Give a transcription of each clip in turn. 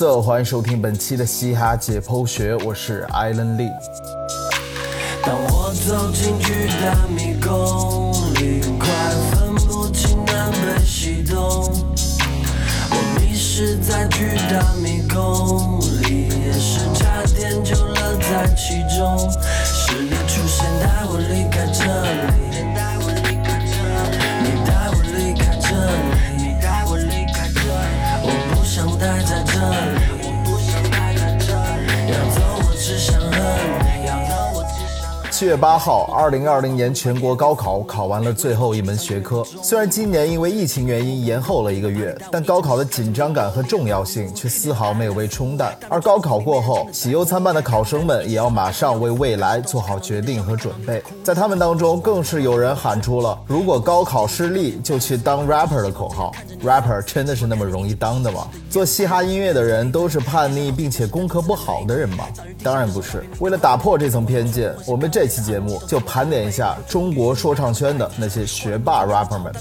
Hey what's up？欢迎收听本期的嘻哈解剖学，我是艾伦利。当我走进巨大迷宫里，快分不清南北西东。我迷失在巨大迷宫里，也是差点就乐在其中。是你出现带我离开这里，七月八号，二零二零年全国高考考完了最后一门学科。虽然今年因为疫情原因延后了一个月，但高考的紧张感和重要性却丝毫没有被冲淡。而高考过后，喜忧参半的考生们也要马上为未来做好决定和准备。在他们当中，更是有人喊出了“如果高考失利，就去当 rapper” 的口号。rapper 真的是那么容易当的吗？做嘻哈音乐的人都是叛逆并且功课不好的人吗？当然不是。为了打破这层偏见，我们这期节目就盘点一下中国说唱圈的那些学霸 rapper 们。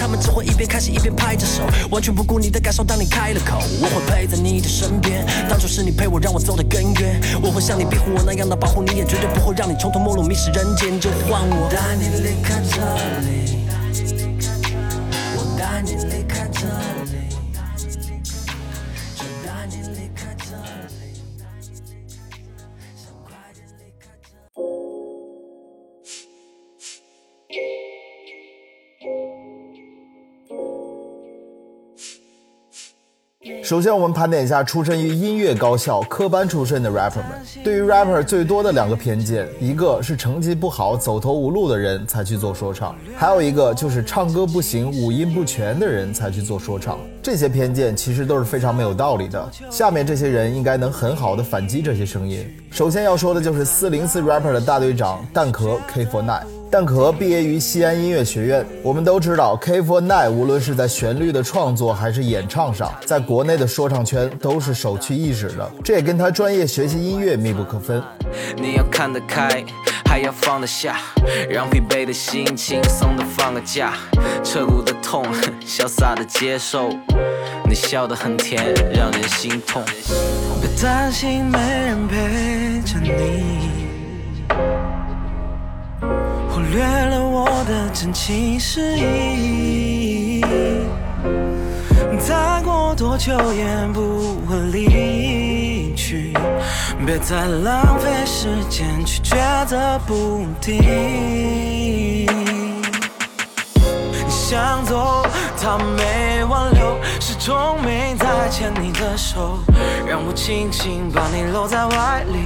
他们只会一边开心一边拍着手，完全不顾你的感受。当你开了口，我会陪在你的身边。当初是你陪我，让我走得更远。我会像你庇护我那样的保护你，也绝对不会让你穷途末路迷失人间。就换我带你离开这里。我带你离开首先，我们盘点一下出身于音乐高校、科班出身的 rapper 们。对于 rapper 最多的两个偏见，一个是成绩不好、走投无路的人才去做说唱，还有一个就是唱歌不行、五音不全的人才去做说唱。这些偏见其实都是非常没有道理的。下面这些人应该能很好的反击这些声音。首先要说的就是四零四 rapper 的大队长蛋壳 K49。蛋壳毕业于西安音乐学院。我们都知道 k for nike 无论是在旋律的创作还是演唱上，在国内的说唱圈都是首屈一指的。这也跟他专业学习音乐密不可分。你要看得开，还要放得下，让疲惫的心轻松的放个假，彻骨的痛，潇洒的接受。你笑得很甜，让人心痛。别担心，没人陪着你。忽略了我的真情实意，再过多久也不会离去。别再浪费时间去抉择不定。想走，他没挽留，始终没再牵你的手，让我轻轻把你搂在怀里。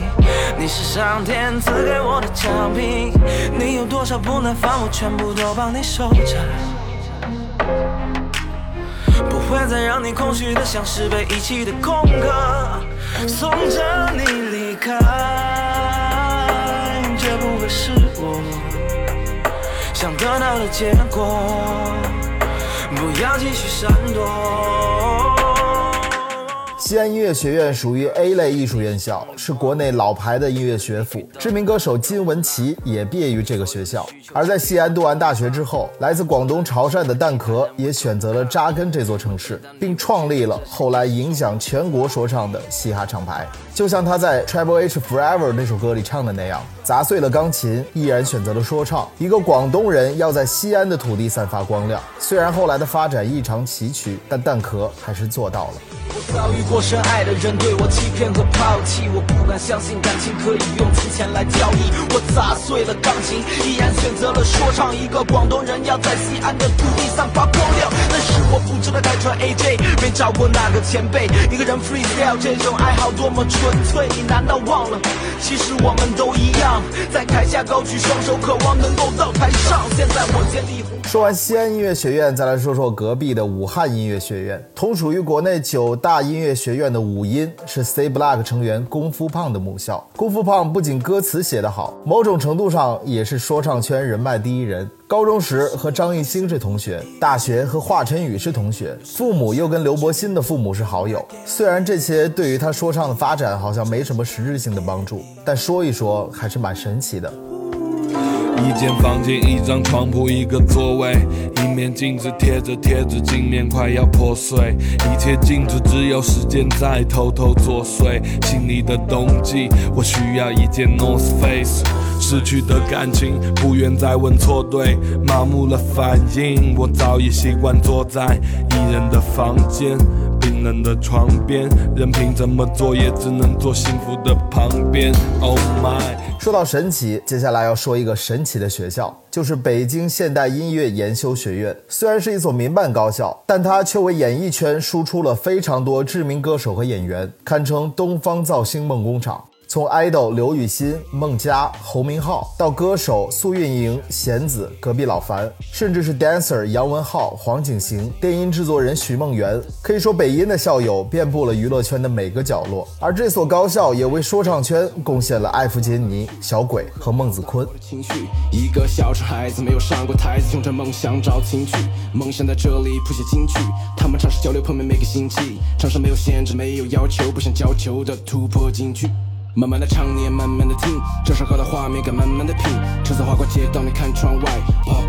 你是上天赐给我的奖品，你有多少不耐烦，我全部都帮你收着，不会再让你空虚的像是被遗弃的空壳，送着你离开，绝不会是我想得到的结果，不要继续闪躲。西安音乐学院属于 A 类艺术院校，是国内老牌的音乐学府。知名歌手金玟岐也毕业于这个学校。而在西安读完大学之后，来自广东潮汕的蛋壳也选择了扎根这座城市，并创立了后来影响全国说唱的嘻哈厂牌。就像他在《Triple H Forever》那首歌里唱的那样，砸碎了钢琴，依然选择了说唱。一个广东人要在西安的土地散发光亮。虽然后来的发展异常崎岖，但蛋壳还是做到了。我遭遇过深爱的人对我欺骗和抛弃，我不敢相信感情可以用金钱来交易。我砸碎了钢琴，依然选择了说唱。一个广东人要在西安的土地散发光亮，那是我不知道带穿 AJ，没找过哪个前辈。一个人 freestyle 这种爱好多么纯粹，你难道忘了？其实我们都一样，在台下高举双手，渴望能够到台上。现在我建立。说完西安音乐学院，再来说说隔壁的武汉音乐学院，同属于国内九大音乐学院的五音，是 C Block 成员功夫胖的母校。功夫胖不仅歌词写得好，某种程度上也是说唱圈人脉第一人。高中时和张艺兴是同学，大学和华晨宇是同学，父母又跟刘伯欣的父母是好友。虽然这些对于他说唱的发展好像没什么实质性的帮助，但说一说还是蛮神奇的。一间房间，一张床铺，一个座位，一面镜子贴着贴纸，镜面快要破碎，一切静止，只有时间在偷偷作祟。心里的冬季，我需要一件 North Face。失去的感情，不愿再问错对，麻木了反应，我早已习惯坐在一人的房间。冷的床边，任凭怎么做，也只能坐幸福的旁边。Oh my！说到神奇，接下来要说一个神奇的学校，就是北京现代音乐研修学院。虽然是一所民办高校，但它却为演艺圈输出了非常多知名歌手和演员，堪称东方造星梦工厂。从 idol 刘雨昕、孟佳、侯明昊到歌手苏运莹、弦子、隔壁老樊，甚至是 dancer 杨文浩、黄景行、电音制作人徐梦圆，可以说北音的校友遍布了娱乐圈的每个角落。而这所高校也为说唱圈贡献了艾弗杰尼、小鬼和孟子坤。一个小城孩子没有上过台子，用着梦想找情趣，梦想在这里谱写金句。他们尝试交流，碰面每个星期，尝试没有限制，没有要求，不想交球的突破禁区。慢慢的唱，你也慢慢的听，这首歌的画面感慢慢的品。车子划过街道，你看窗外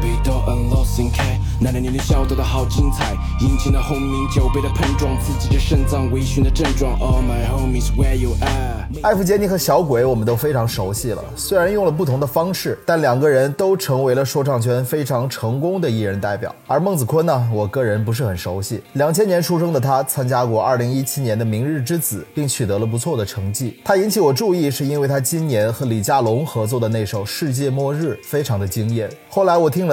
被盗 and lost in K，男男女女笑得都好精彩。引擎的轰鸣，酒杯的碰撞，刺激着肾脏微醺的症状。All my homies，where you at？艾弗杰尼和小鬼我们都非常熟悉了，虽然用了不同的方式，但两个人都成为了说唱圈非常成功的艺人代表。而孟子坤呢，我个人不是很熟悉。两千年出生的他，参加过二零一七年的明日之子，并取得了不错的成绩。他引起我。注意是因为他今年和李佳隆合作的那首《世界末日》非常的惊艳。后来我听了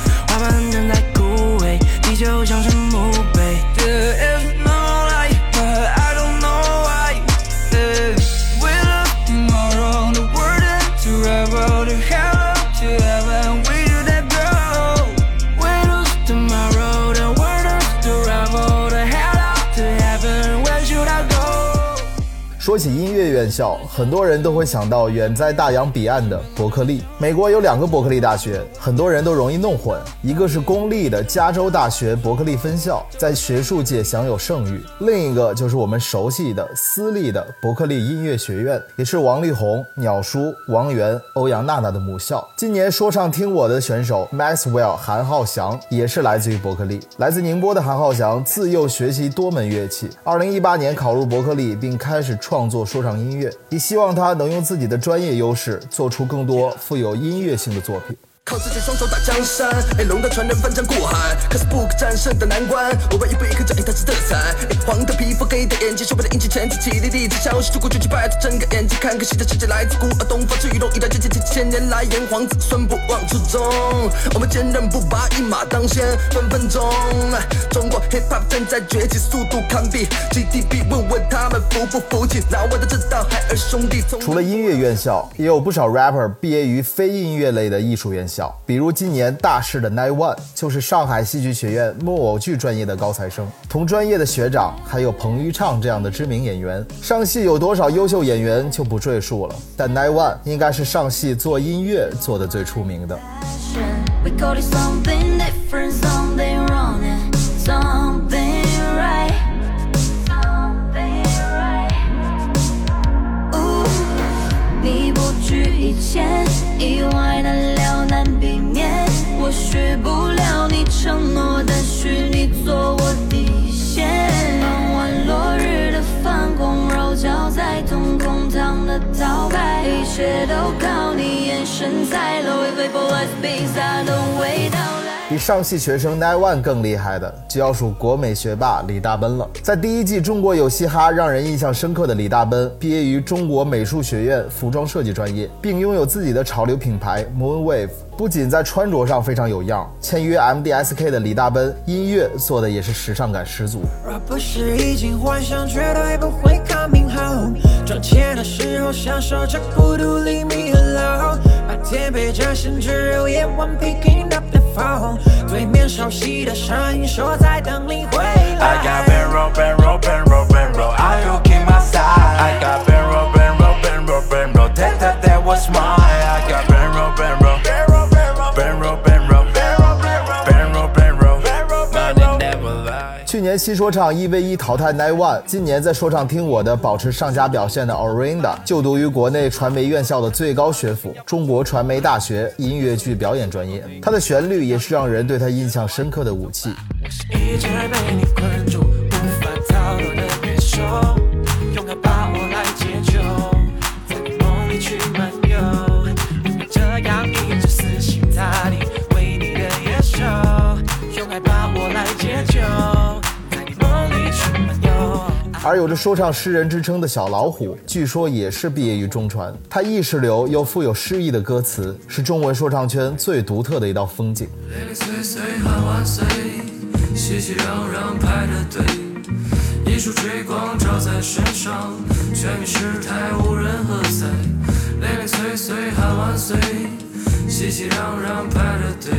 反正在枯萎地球像是墓说起音乐院校，很多人都会想到远在大洋彼岸的伯克利。美国有两个伯克利大学，很多人都容易弄混。一个是公立的加州大学伯克利分校，在学术界享有盛誉；另一个就是我们熟悉的私立的伯克利音乐学院，也是王力宏、鸟叔、王源、欧阳娜娜的母校。今年说唱听我的选手 Maxwell 韩浩翔也是来自于伯克利。来自宁波的韩浩翔自幼学习多门乐器，二零一八年考入伯克利，并开始创作说唱音乐，也希望他能用自己的专业优势，做出更多富有音乐性的作品。靠自己双手打江山，哎，龙的传人翻江过海，可是不可战胜的难关。我把一步一个脚印，它是特彩。哎，黄的皮肤，黑的眼睛，修白的引擎，前提起立立志消息，出国就去拜托睁开眼睛，看看新的世界来自古而东方，至于龙一代接接几千年来炎黄子孙不忘初衷。我们坚韧不拔，一马当先，分分钟。中国 hip hop 正在崛起，速度堪比 GDP，问问他们服不服气？老外都知道海尔兄弟。除了音乐院校，也有不少 rapper 毕业于非音乐类的艺术院校。比如今年大势的 Nine One 就是上海戏剧学院木偶剧专业的高材生，同专业的学长还有彭昱畅这样的知名演员。上戏有多少优秀演员就不赘述了，但 Nine One 应该是上戏做音乐做的最出名的。难避免我许不了你承诺但许你做我底线。比上戏学生 Nine One 更厉害的，就要数国美学霸李大奔了。在第一季《中国有嘻哈》让人印象深刻的李大奔，毕业于中国美术学院服装设计专业，并拥有自己的潮流品牌 Moon Wave。不仅在穿着上非常有样，签约 MDSK 的李大奔，音乐做的也是时尚感十足。赚钱的时候享受着孤独，黎明和老，白天被掌声，只有夜晚 picking up。风，对面熟悉的声音说在等你回来。I got been roll, been roll, been roll, been roll. Are you keep my side? I got been roll, been roll, been roll, been roll. That that that was mine. I got 新说唱一 v 一淘汰 Nine One，今年在说唱听我的保持上佳表现的 Orinda，就读于国内传媒院校的最高学府中国传媒大学音乐剧表演专业。它的旋律也是让人对他印象深刻的武器。我是一直被你困住，而有着说唱诗人之称的小老虎，据说也是毕业于中传。他意识流又富有诗意的歌词，是中文说唱圈最独特的一道风景。零零碎碎喊万岁，熙熙攘攘排着队，一束追光照在身上，全民失态无人喝彩。零零碎碎喊万岁，熙熙攘攘排着队，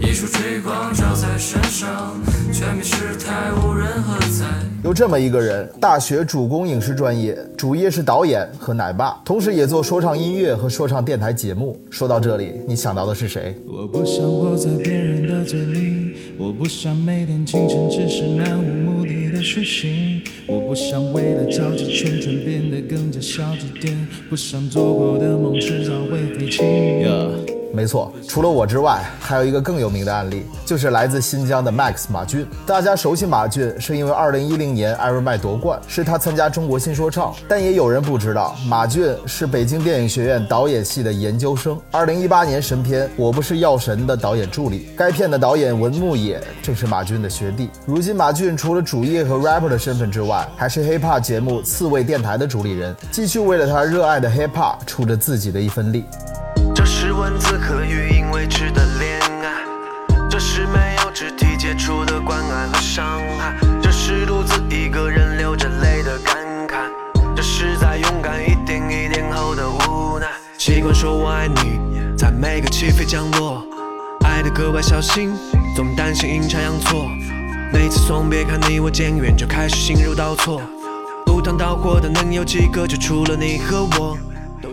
一束追光照在身上，全民失态无人喝彩。有这么一个人，大学主攻影视专业，主业是导演和奶爸，同时也做说唱音乐和说唱电台节目。说到这里，你想到的是谁？我不想活在别人的嘴里，我不想每天清晨只是漫无目的的学习，我不想为了交际圈圈变得更加消极点，不想做过的梦迟早会废弃。没错，除了我之外，还有一个更有名的案例，就是来自新疆的 Max 马俊。大家熟悉马俊，是因为2010年艾瑞麦夺冠，是他参加中国新说唱。但也有人不知道，马俊是北京电影学院导演系的研究生。2018年神片《我不是药神》的导演助理，该片的导演文牧野正是马俊的学弟。如今，马俊除了主业和 rapper 的身份之外，还是 hip hop 节目刺猬电台的主理人，继续为了他热爱的 hip hop 出着自己的一份力。文字和语音维持的恋爱，这是没有肢体接触的关爱和伤害，这是独自一个人流着泪的感慨，这是在勇敢一点一点后的无奈。习惯说我爱你，在每个起飞降落，爱得格外小心，总担心阴差阳错。每次送别看你我渐远，就开始心如刀挫。赴汤蹈火的能有几个？就除了你和我。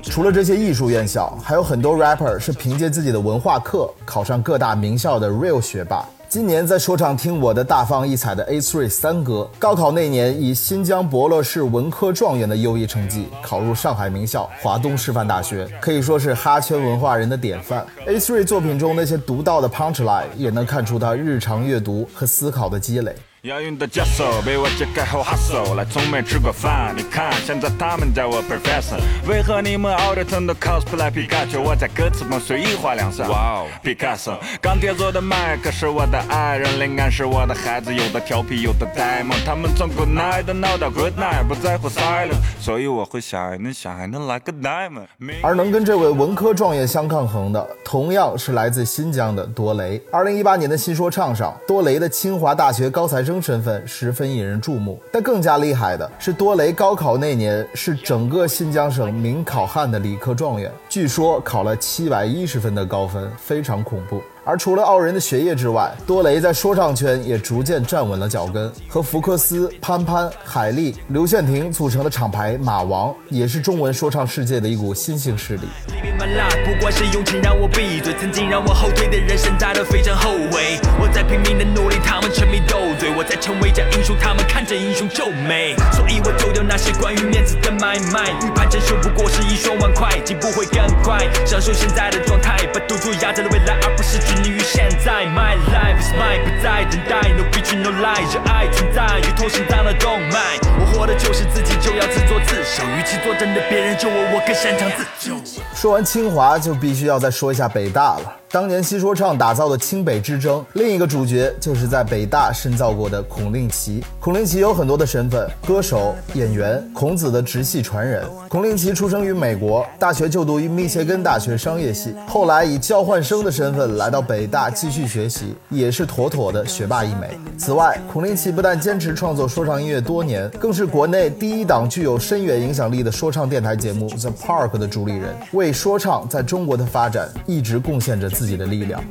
除了这些艺术院校，还有很多 rapper 是凭借自己的文化课考上各大名校的 real 学霸。今年在说唱听我的大放异彩的 A3 三哥，高考那年以新疆博乐市文科状元的优异成绩考入上海名校华东师范大学，可以说是哈圈文化人的典范。A3 作品中那些独到的 punchline 也能看出他日常阅读和思考的积累。押韵的教授被我揭开后 hustle，来从没吃过饭。你看，现在他们叫我 professor。为何你们熬着疼的 cosplay 皮卡丘？我在歌词中随意画两下。哇哦，Picasso，钢铁做的麦克是我的爱人，灵感是我的孩子，有的调皮，有的呆萌。他们从 good night 闹到 good night，不在乎 silence，所以我会想，你想还能来个 diamond。而能跟这位文科状元相抗衡的，同样是来自新疆的多雷。二零一八年的新说唱上，多雷的清华大学高材生身份十分引人注目。但更加厉害的是，多雷高考那年是整个新疆省名考汉的理科状元，据说考了七百一十分的高分，非常恐怖。而除了傲人的学业之外，多雷在说唱圈也逐渐站稳了脚跟，和福克斯、潘潘、海莉、刘炫廷组成的厂牌马王，也是中文说唱世界的一股新兴势力。Living my life，不管是用情让我闭嘴，曾经让我后退的人，现在都非常后悔。我在拼命的努力，他们沉迷斗嘴，我在成为假英雄，他们看着英雄皱眉。所以我丢掉那些关于面子的买卖，预判承受不过是一双万块，进步会更快，享受现在的状态，把赌注压在了未来，而不是沉溺于现在。My life is mine，不再等待，No bitch no lie，热爱存在，如同心脏的动脉。我活的就是自己，就要自作自受，与其坐等着别人救我，我更擅长自救。说完清华，就必须要再说一下北大了。当年新说唱打造的清北之争，另一个主角就是在北大深造过的孔令奇。孔令奇有很多的身份：歌手、演员、孔子的直系传人。孔令奇出生于美国，大学就读于密歇根大学商业系，后来以交换生的身份来到北大继续学习，也是妥妥的学霸一枚。此外，孔令奇不但坚持创作说唱音乐多年，更是国内第一档具有深远影响力的说唱电台节目《The Park》的主理人，为说唱在中国的发展一直贡献着自自己的力量。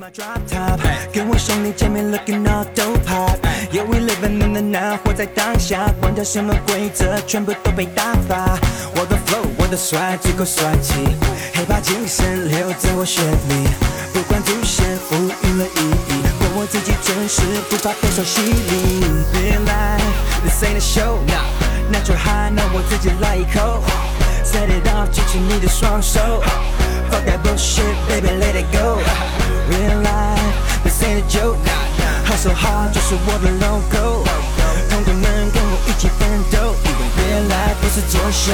跟我兄弟姐妹 looking all dope hot Yeah we living in the now 活在当下管他什么规则全部都被打发我的 flow 我的帅足够帅气黑怕精神留在我血里不管祖先赋予了意义过我自己真实不怕多少洗礼 Real life this ain't a show Natural high 那我自己来一口 Set it off 举起你的双手 Fuck that bullshit 是我的 logo 同学们跟我一起奋斗因为未来不是作秀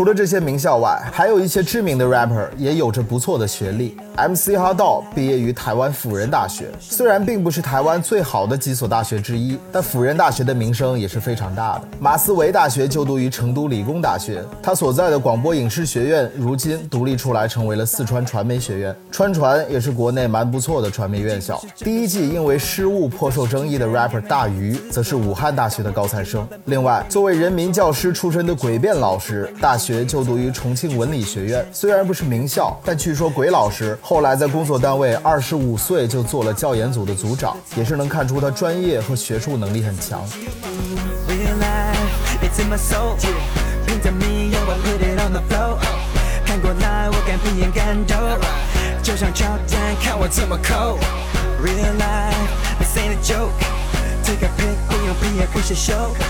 除了这些名校外，还有一些知名的 rapper 也有着不错的学历。MC 哈道毕业于台湾辅仁大学，虽然并不是台湾最好的几所大学之一，但辅仁大学的名声也是非常大的。马思唯大学就读于成都理工大学，他所在的广播影视学院如今独立出来成为了四川传媒学院。川传也是国内蛮不错的传媒院校。第一季因为失误颇受争议的 rapper 大鱼，则是武汉大学的高材生。另外，作为人民教师出身的诡辩老师，大学学就读于重庆文理学院，虽然不是名校，但据说鬼老师后来在工作单位二十五岁就做了教研组的组长，也是能看出他专业和学术能力很强。Real life, it's in my soul. 凭着命，要我 put it on the floor. 看过来，我敢闭眼感动，就像乔丹，看我这么抠。Real life, this ain't a joke. Take a pic，不用毕业不写秀，拍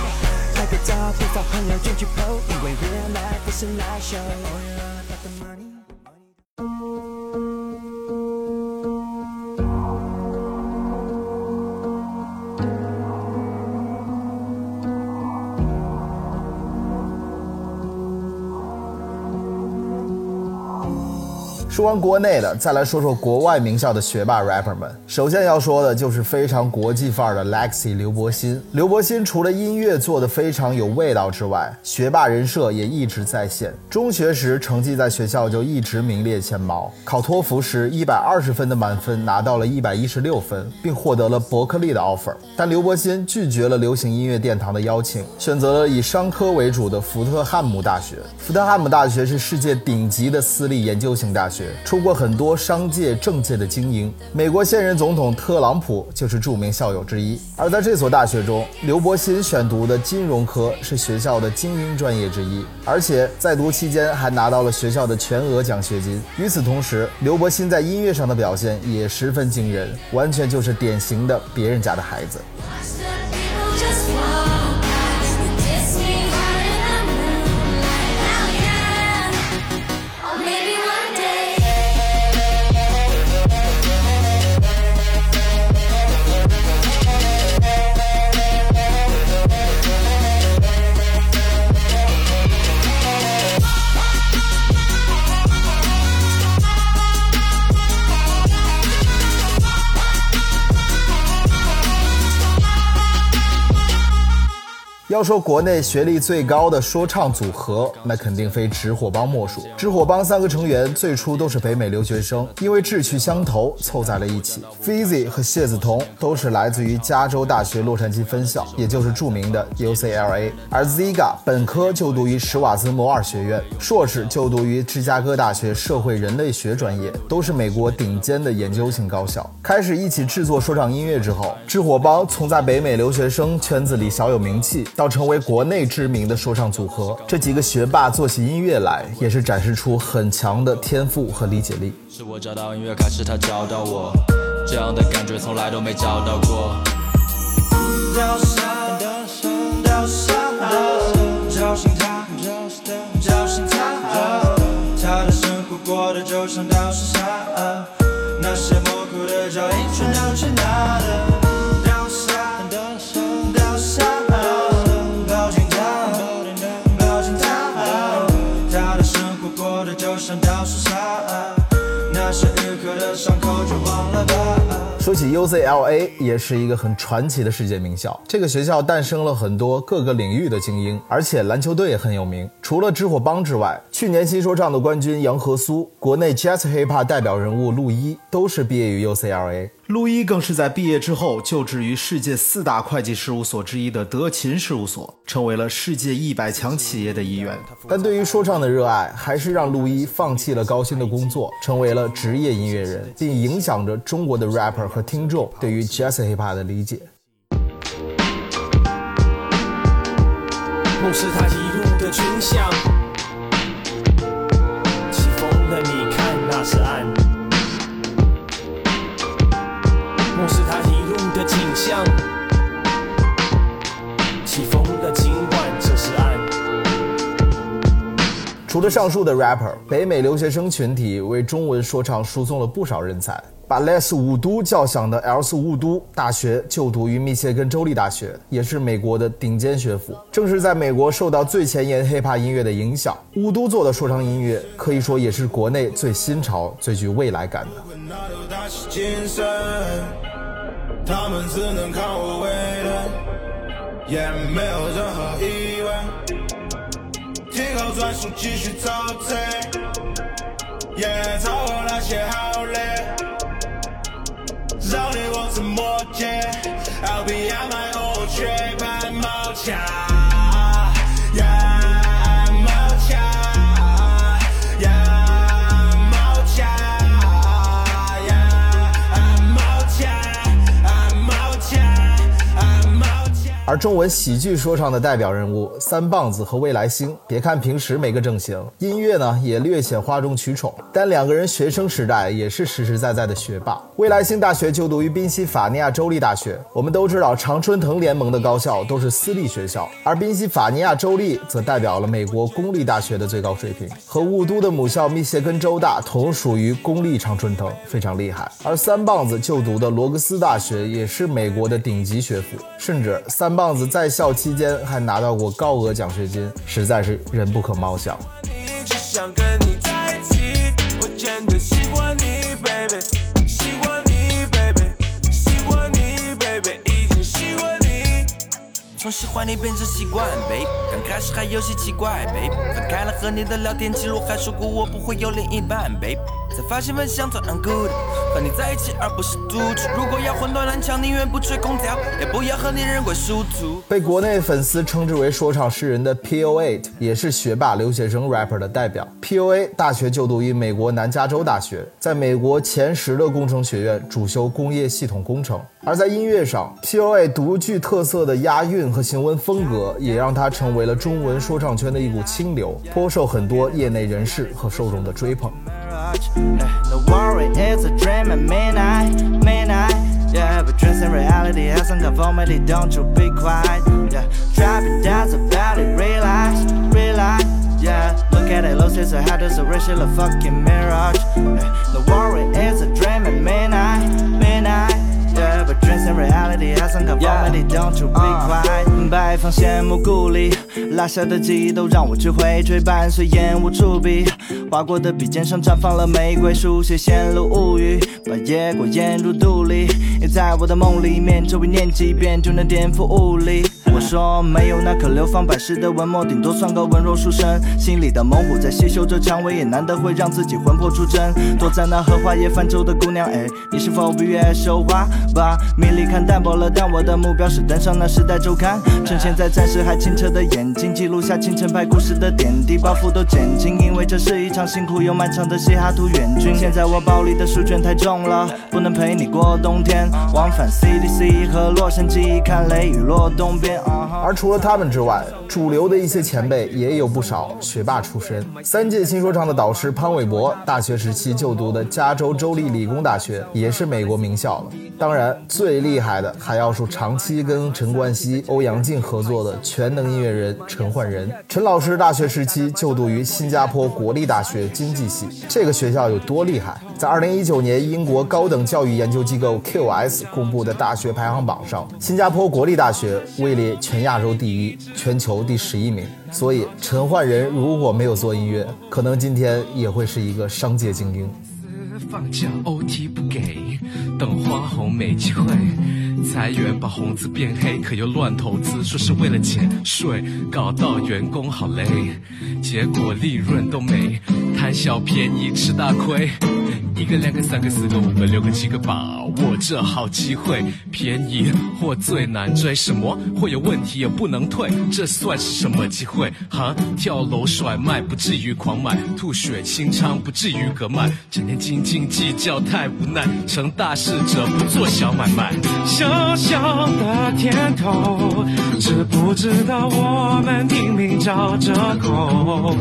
个照，别找朋友卷去 po，因为 real life 不是 live show. 说完国内的，再来说说国外名校的学霸 rapper 们。首先要说的就是非常国际范儿的 Lexi 刘伯辛。刘伯辛除了音乐做得非常有味道之外，学霸人设也一直在线。中学时成绩在学校就一直名列前茅，考托福时一百二十分的满分拿到了一百一十六分，并获得了伯克利的 offer。但刘伯辛拒绝了流行音乐殿堂的邀请，选择了以商科为主的福特汉姆大学。福特汉姆大学是世界顶级的私立研究型大学。出过很多商界、政界的精英，美国现任总统特朗普就是著名校友之一。而在这所大学中，刘伯欣选读的金融科是学校的精英专业之一，而且在读期间还拿到了学校的全额奖学金。与此同时，刘伯欣在音乐上的表现也十分惊人，完全就是典型的别人家的孩子。要说国内学历最高的说唱组合，那肯定非直火帮莫属。直火帮三个成员最初都是北美留学生，因为志趣相投凑在了一起。Fizzy 和谢子彤都是来自于加州大学洛杉矶分校，也就是著名的 UCLA。而 Ziga 本科就读于史瓦兹摩尔学院，硕士就读于芝加哥大学社会人类学专业，都是美国顶尖的研究型高校。开始一起制作说唱音乐之后，知火帮从在北美留学生圈子里小有名气，到成为国内知名的说唱组合。这几个学霸做起音乐来，也是展示出很强的天赋和理解力。是我找到音乐，开始他找到我，这样的感觉从来都没找到过。找上，找上，找寻他，找寻他，他的生活过得就像那些模糊的脚印全都去哪了？说起 UCLA，也是一个很传奇的世界名校。这个学校诞生了很多各个领域的精英，而且篮球队也很有名。除了知火帮之外，去年新说唱的冠军杨和苏，国内 Jazz Hip Hop 代表人物陆一，都是毕业于 UCLA。路易更是在毕业之后就职于世界四大会计事务所之一的德勤事务所，成为了世界一百强企业的一员。但对于说唱的热爱，还是让路易放弃了高薪的工作，成为了职业音乐人，并影响着中国的 rapper 和听众对于 jazz hip hop 的理解。梦是他一路的群像，起风了，你看那是岸。除了上述的 rapper，北美留学生群体为中文说唱输送了不少人才。巴雷斯伍都叫响的 L 斯伍都大学就读于密歇根州立大学，也是美国的顶尖学府。正是在美国受到最前沿 hiphop 音乐的影响，五都做的说唱音乐可以说也是国内最新潮、最具未来感的。他们只能看我为人，也没有任何意外。听好转速，继续超车，也超过那些好的。让你我怎么解？I'll be on my 而中文喜剧说唱的代表人物三棒子和未来星，别看平时没个正形，音乐呢也略显哗众取宠，但两个人学生时代也是实实在在的学霸。未来星大学就读于宾夕法尼亚州立大学，我们都知道常春藤联盟的高校都是私立学校，而宾夕法尼亚州立则代表了美国公立大学的最高水平，和雾都的母校密歇根州大同属于公立常春藤，非常厉害。而三棒子就读的罗格斯大学也是美国的顶级学府，甚至三棒棒子在校期间还拿到过高额奖学金，实在是人不可貌相。一直想跟你在一起，我真的喜欢你，baby，喜欢你，baby，喜欢你，baby，已经喜欢你。从喜欢你变成习惯，baby。刚开始还有些奇怪，baby。翻开了和你的聊天记录，还说过我不会有另一半，baby。发现分享最 I'm good，和你在一起而不是独处。如果要混乱乱枪，宁愿不吹空调，也不要和你人鬼殊途。被国内粉丝称之为说唱诗人的 P.O.A 也是学霸留学生 rapper 的代表。P.O.A 大学就读于美国南加州大学，在美国前十的工程学院主修工业系统工程。而在音乐上，P.O.A 独具特色的押韵和行文风格，也让他成为了中文说唱圈的一股清流，颇受很多业内人士和受众的追捧。No worry, it's a dream at midnight, midnight. Yeah, but dreams in reality hasn't conformity. Don't you be quiet. Yeah, driving down the valley, realize, realize. Yeah, look at it, lose its a head, it's a racial fucking mirage. Yeah, no worry, it's a dream midnight, midnight. Dreams and reality hasn't conformity. Don't you be quiet. 白放羡慕故里，落下的记忆都让我去回追，伴随烟雾触笔，划过的笔尖上绽放了玫瑰，书写线路物语，把野果咽入肚里。也在我的梦里面，这位念几遍就能颠覆物理。说没有那颗流芳百世的文墨，顶多算个文弱书生。心里的猛虎在细嗅着蔷薇，也难得会让自己魂魄出征。躲在那荷花叶泛舟的姑娘，哎，你是否不愿收花吧？米粒看淡薄了，但我的目标是登上那时代周刊，趁现在暂时还清澈的眼睛，记录下清晨拍故事的点滴，包袱都减轻，因为这是一场辛苦又漫长的西哈图远军。现在我包里的书卷太重了，不能陪你过冬天，往返 CDC 和洛杉矶，看雷雨落东边。而除了他们之外，主流的一些前辈也有不少学霸出身。三届新说唱的导师潘玮柏，大学时期就读的加州州立理工大学，也是美国名校了。当然，最厉害的还要数长期跟陈冠希、欧阳靖合作的全能音乐人陈奂仁。陈老师大学时期就读于新加坡国立大学经济系，这个学校有多厉害？在2019年英国高等教育研究机构 QS 公布的大学排行榜上，新加坡国立大学位列全亚洲第一，全球第十一名。所以，陈奂仁如果没有做音乐，可能今天也会是一个商界精英。放假 OT 不给，等花红没机会。裁员把红字变黑，可又乱投资，说是为了减税，搞到员工好累，结果利润都没，贪小便宜吃大亏。一个、两个、三个、四个、五个、六个、七个，把握这好机会，便宜货最难追，什么会有问题也不能退，这算是什么机会？哈，跳楼甩卖不至于狂买，吐血清仓不至于割卖，整天斤斤计较太无奈，成大事者不做小买卖，小小的甜头，知不知道我们拼命找着口？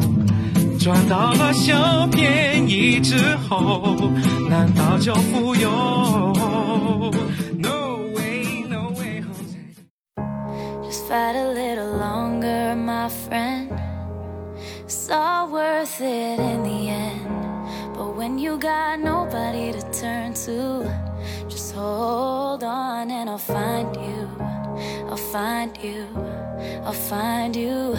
赚到了小便宜之后，难道就富有？No way, no way. Just fight a little longer, my friend. It's all worth it in the end. But when you got nobody to turn to, hold on and I'll find you. I'll find you. I'll find you.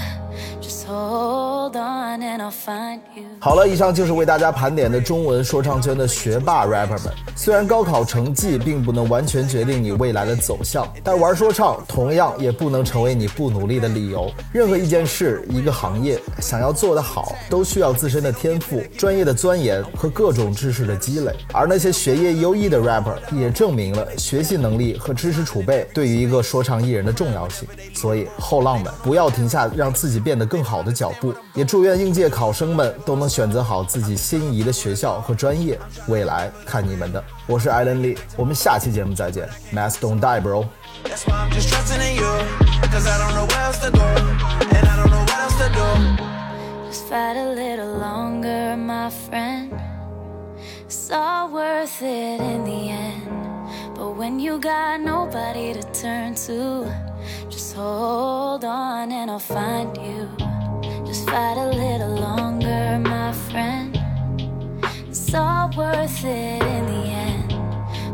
Just hold on and I'll find you. 好了，以上就是为大家盘点的中文说唱圈的学霸 rapper 们。虽然高考成绩并不能完全决定你未来的走向，但玩说唱同样也不能成为你不努力的理由。任何一件事、一个行业，想要做得好，都需要自身的天赋、专业的钻研和各种知识的积累。而那些学业优异的 rapper 也证明了学习能力和知识储备对于一个说唱艺人的重要性。所以，后浪们不要停下让自己变得更好的脚步，也祝愿应届考生们都能选择好自己心仪的学校和专业，未来看你们的。我是艾伦利，我们下期节目再见。Mass don't die, bro。That's why I'm just trusting in you. Cause I don't know where else to go. And I don't know what else to do. Just fight a little longer, my friend. It's all worth it in the end. But when you got nobody to turn to, just hold on and I'll find you. Just fight a little longer, my friend. It's all worth it in the end.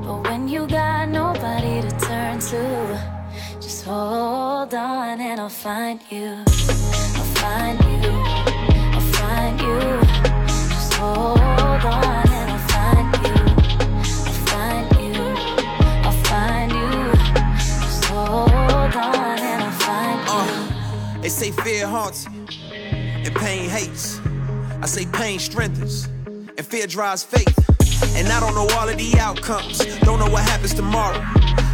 But when you got nobody to turn to, just hold on and I'll find you. I'll find you. I'll find you. Just hold on They say fear haunts and pain hates. I say pain strengthens and fear drives faith. And I don't know all of the outcomes, don't know what happens tomorrow.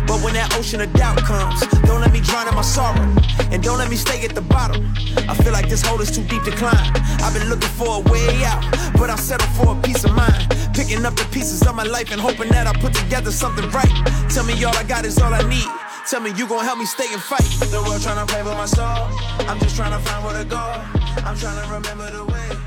But when that ocean of doubt comes, don't let me drown in my sorrow. And don't let me stay at the bottom. I feel like this hole is too deep to climb. I've been looking for a way out, but I'll settle for a peace of mind. Picking up the pieces of my life and hoping that I put together something right. Tell me all I got is all I need. Tell me you gon' help me stay and fight. The world tryna play with my soul. I'm just tryna find where to go. I'm tryna remember the way.